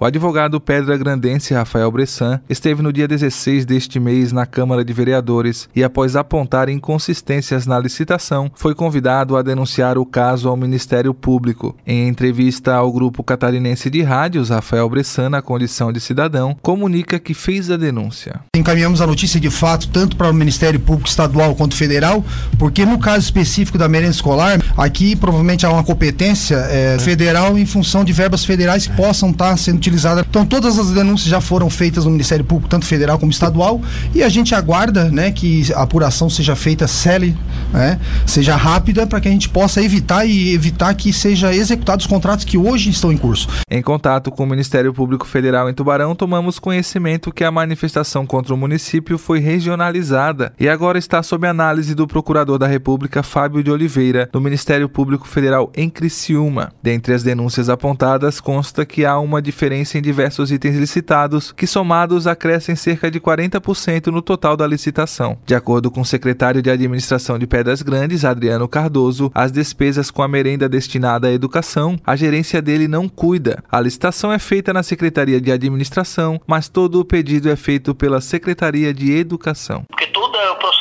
O advogado Pedra Grandense Rafael Bressan esteve no dia 16 deste mês na Câmara de Vereadores e, após apontar inconsistências na licitação, foi convidado a denunciar o caso ao Ministério Público. Em entrevista ao grupo catarinense de rádios, Rafael Bressan, na condição de cidadão, comunica que fez a denúncia. Encaminhamos a notícia de fato tanto para o Ministério Público Estadual quanto Federal, porque no caso específico da merenda escolar, aqui provavelmente há uma competência é, federal em função de verbas federais que possam estar sendo utilizada. Então todas as denúncias já foram feitas no Ministério Público, tanto federal como estadual, e a gente aguarda, né, que a apuração seja feita cele, né, seja rápida para que a gente possa evitar e evitar que seja executados os contratos que hoje estão em curso. Em contato com o Ministério Público Federal em Tubarão, tomamos conhecimento que a manifestação contra o município foi regionalizada e agora está sob análise do Procurador da República Fábio de Oliveira, do Ministério Público Federal em Criciúma. Dentre as denúncias apontadas, consta que há uma diferença em diversos itens licitados, que somados acrescem cerca de 40% no total da licitação. De acordo com o secretário de Administração de Pedras Grandes, Adriano Cardoso, as despesas com a merenda destinada à educação, a gerência dele não cuida. A licitação é feita na Secretaria de Administração, mas todo o pedido é feito pela Secretaria de Educação. Porque o processo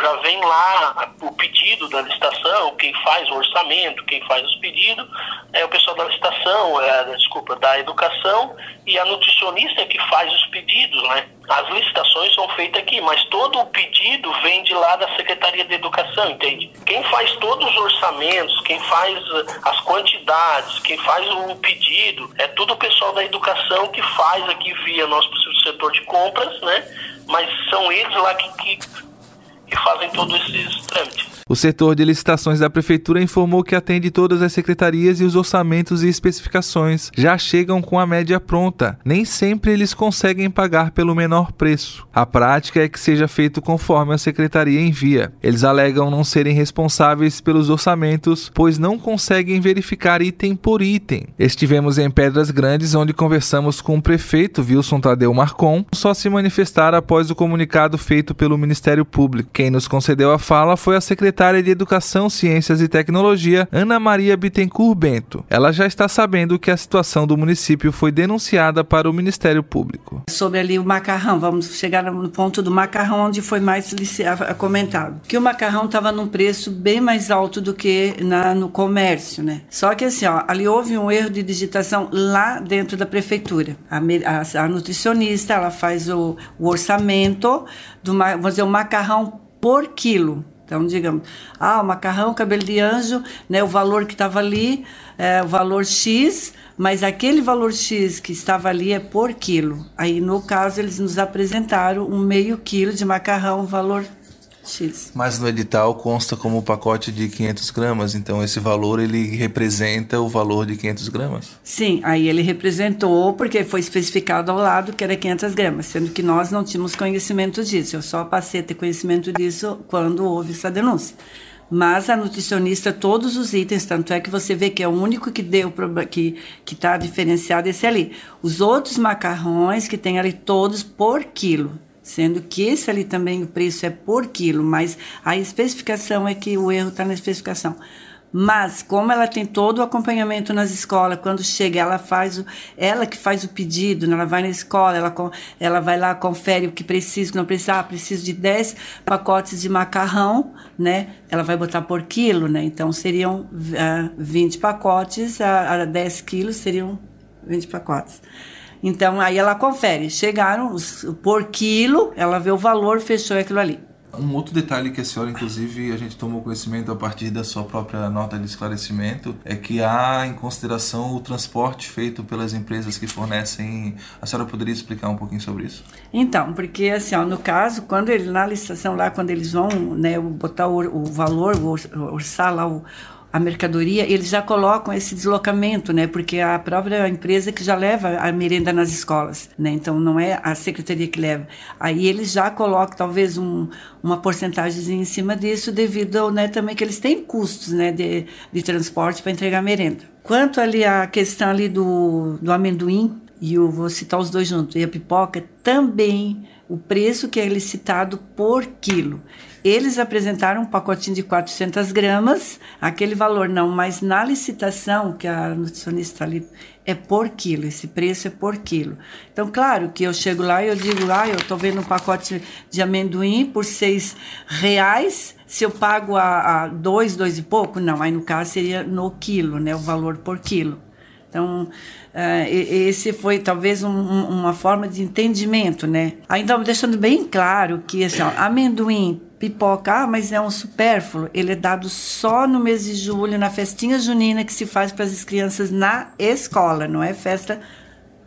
já vem lá o pedido da licitação, quem faz o orçamento, quem faz os pedidos, é o pessoal da licitação, é, desculpa, da educação e a nutricionista é que faz os pedidos, né? As licitações são feitas aqui, mas todo o pedido vem de lá da Secretaria de Educação, entende? Quem faz todos os orçamentos, quem faz as quantidades, quem faz o pedido, é tudo o pessoal da educação que faz aqui via nosso setor de compras, né? Mas são eles lá que, que fazem todos esses trâmites. O setor de licitações da Prefeitura informou que atende todas as secretarias e os orçamentos e especificações já chegam com a média pronta. Nem sempre eles conseguem pagar pelo menor preço. A prática é que seja feito conforme a secretaria envia. Eles alegam não serem responsáveis pelos orçamentos, pois não conseguem verificar item por item. Estivemos em Pedras Grandes, onde conversamos com o prefeito Wilson Tadeu Marcon, só se manifestar após o comunicado feito pelo Ministério Público. Quem nos concedeu a fala foi a secretária secretária de Educação, Ciências e Tecnologia, Ana Maria Bittencourt Bento. Ela já está sabendo que a situação do município foi denunciada para o Ministério Público. Sobre ali o macarrão, vamos chegar no ponto do macarrão, onde foi mais comentado. Que o macarrão estava num preço bem mais alto do que na, no comércio, né? Só que assim, ó, ali houve um erro de digitação lá dentro da prefeitura. A, a, a nutricionista, ela faz o, o orçamento do, vamos dizer, o macarrão por quilo. Então, digamos, ah, o macarrão, cabelo de anjo, né, o valor que estava ali, é o valor X, mas aquele valor X que estava ali é por quilo. Aí, no caso, eles nos apresentaram um meio quilo de macarrão, valor X. Mas no edital consta como pacote de 500 gramas, então esse valor ele representa o valor de 500 gramas? Sim, aí ele representou porque foi especificado ao lado que era 500 gramas, sendo que nós não tínhamos conhecimento disso. Eu só passei a ter conhecimento disso quando houve essa denúncia. Mas a nutricionista, todos os itens, tanto é que você vê que é o único que deu que que está diferenciado esse ali. Os outros macarrões que tem ali todos por quilo sendo que esse ali também o preço é por quilo, mas a especificação é que o erro está na especificação. Mas como ela tem todo o acompanhamento nas escolas, quando chega ela faz o, ela que faz o pedido, ela vai na escola, ela, ela vai lá confere o que precisa, o que não precisa, ah, preciso de 10 pacotes de macarrão, né? Ela vai botar por quilo, né? Então seriam ah, 20 pacotes a, a 10 quilos seriam 20 pacotes. Então aí ela confere, chegaram os, por quilo, ela vê o valor, fechou aquilo ali. Um outro detalhe que a senhora, inclusive, a gente tomou conhecimento a partir da sua própria nota de esclarecimento, é que há em consideração o transporte feito pelas empresas que fornecem. A senhora poderia explicar um pouquinho sobre isso? Então, porque assim, ó, no caso, quando ele na licitação lá, quando eles vão, né, botar o, o valor, orçar lá o a mercadoria, eles já colocam esse deslocamento, né? Porque a própria empresa que já leva a merenda nas escolas, né? Então não é a secretaria que leva. Aí eles já colocam talvez um, uma porcentagem em cima disso, devido ao, né, também que eles têm custos, né, de, de transporte para entregar merenda. Quanto ali a questão ali do, do amendoim, e eu vou citar os dois juntos, e a pipoca também o preço que é licitado por quilo. Eles apresentaram um pacotinho de 400 gramas, aquele valor não, mas na licitação, que a nutricionista ali, é por quilo, esse preço é por quilo. Então, claro que eu chego lá e eu digo, ah, eu estou vendo um pacote de amendoim por seis reais, se eu pago a, a dois, dois e pouco, não, aí no caso seria no quilo, né, o valor por quilo. Então, uh, esse foi talvez um, uma forma de entendimento, né? Ainda deixando bem claro que assim, ó, amendoim, pipoca, ah, mas é um supérfluo, ele é dado só no mês de julho, na festinha junina que se faz para as crianças na escola, não é festa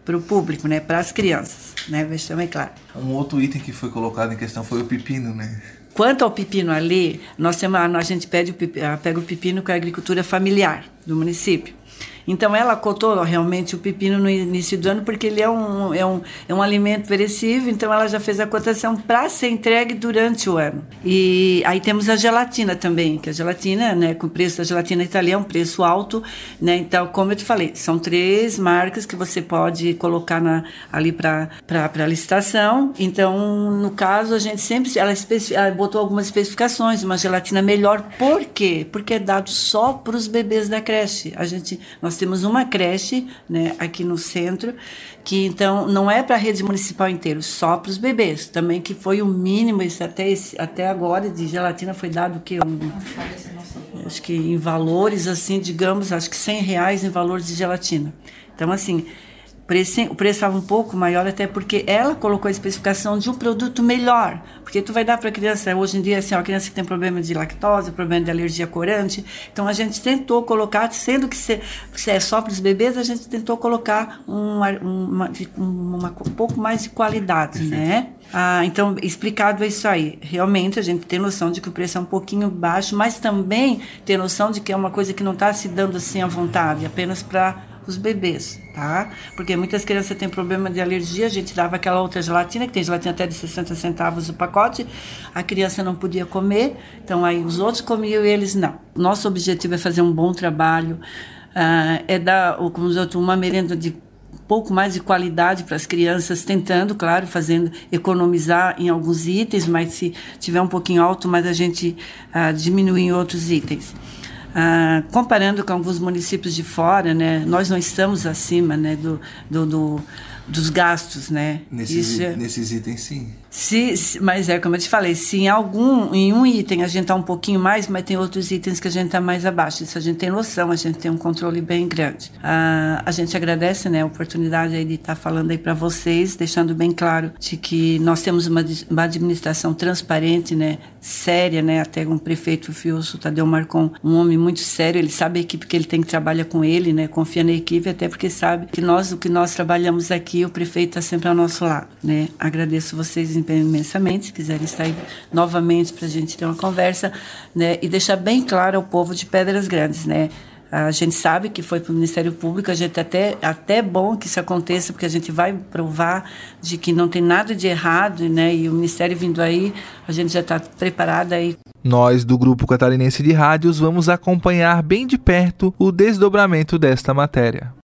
para o público, né? Para as crianças, né? Deixa bem claro. Um outro item que foi colocado em questão foi o pepino, né? Quanto ao pepino ali, nós temos, a gente pede o pepino, pega o pepino com a agricultura familiar do município. Então ela cotou realmente o pepino no início do ano porque ele é um, é um, é um alimento perecível, então ela já fez a cotação para ser entregue durante o ano. E aí temos a gelatina também, que a gelatina, né, com o preço da gelatina italiana é um preço alto, né? Então, como eu te falei, são três marcas que você pode colocar na, ali para a licitação. Então, no caso, a gente sempre ela, ela botou algumas especificações, uma gelatina melhor, por quê? Porque é dado só para os bebês da creche. A gente nós nós temos uma creche né, aqui no centro, que então não é para a rede municipal inteira, só para os bebês. Também que foi o mínimo, até, esse, até agora, de gelatina foi dado o quê? Um, acho que em valores, assim, digamos, acho que 100 reais em valores de gelatina. Então, assim, preço, o preço estava um pouco maior, até porque ela colocou a especificação de um produto melhor. Porque tu vai dar para a criança, hoje em dia, assim, a criança que tem problema de lactose, problema de alergia corante. Então a gente tentou colocar, sendo que se, se é só para os bebês, a gente tentou colocar uma, uma, uma, um pouco mais de qualidade, Perfeito. né? Ah, então, explicado é isso aí. Realmente a gente tem noção de que o preço é um pouquinho baixo, mas também tem noção de que é uma coisa que não está se dando assim à vontade, apenas para os bebês, tá? Porque muitas crianças têm problema de alergia, a gente dava aquela outra gelatina, que tem gelatina até de 60 centavos o pacote, a criança não podia comer, então aí os outros comiam e eles não. Nosso objetivo é fazer um bom trabalho, uh, é dar, como os outros, uma merenda de pouco mais de qualidade para as crianças, tentando, claro, fazendo economizar em alguns itens, mas se tiver um pouquinho alto, mas a gente uh, diminui em outros itens. Ah, comparando com alguns municípios de fora, né, nós não estamos acima né, do, do, do dos gastos, né? Nesses, Isso é... nesses itens, sim. Se, se, mas é como eu te falei, se em algum, em um item a gente está um pouquinho mais, mas tem outros itens que a gente está mais abaixo. Isso a gente tem noção, a gente tem um controle bem grande. Ah, a gente agradece, né, a oportunidade de estar tá falando aí para vocês, deixando bem claro de que nós temos uma, uma administração transparente, né, séria, né, até um prefeito Filso Tadeu Marcon, um homem muito sério, ele sabe a equipe que ele tem que trabalhar com ele, né, confia na equipe, até porque sabe que nós, o que nós trabalhamos aqui, o prefeito está sempre ao nosso lado, né. Agradeço vocês imensamente, se quiserem estar aí novamente para a gente ter uma conversa, né, e deixar bem claro ao povo de Pedras Grandes, né, a gente sabe que foi para o Ministério Público, a gente até até bom que isso aconteça, porque a gente vai provar de que não tem nada de errado, né? E o Ministério vindo aí, a gente já está preparado aí. Nós do Grupo Catarinense de Rádios vamos acompanhar bem de perto o desdobramento desta matéria.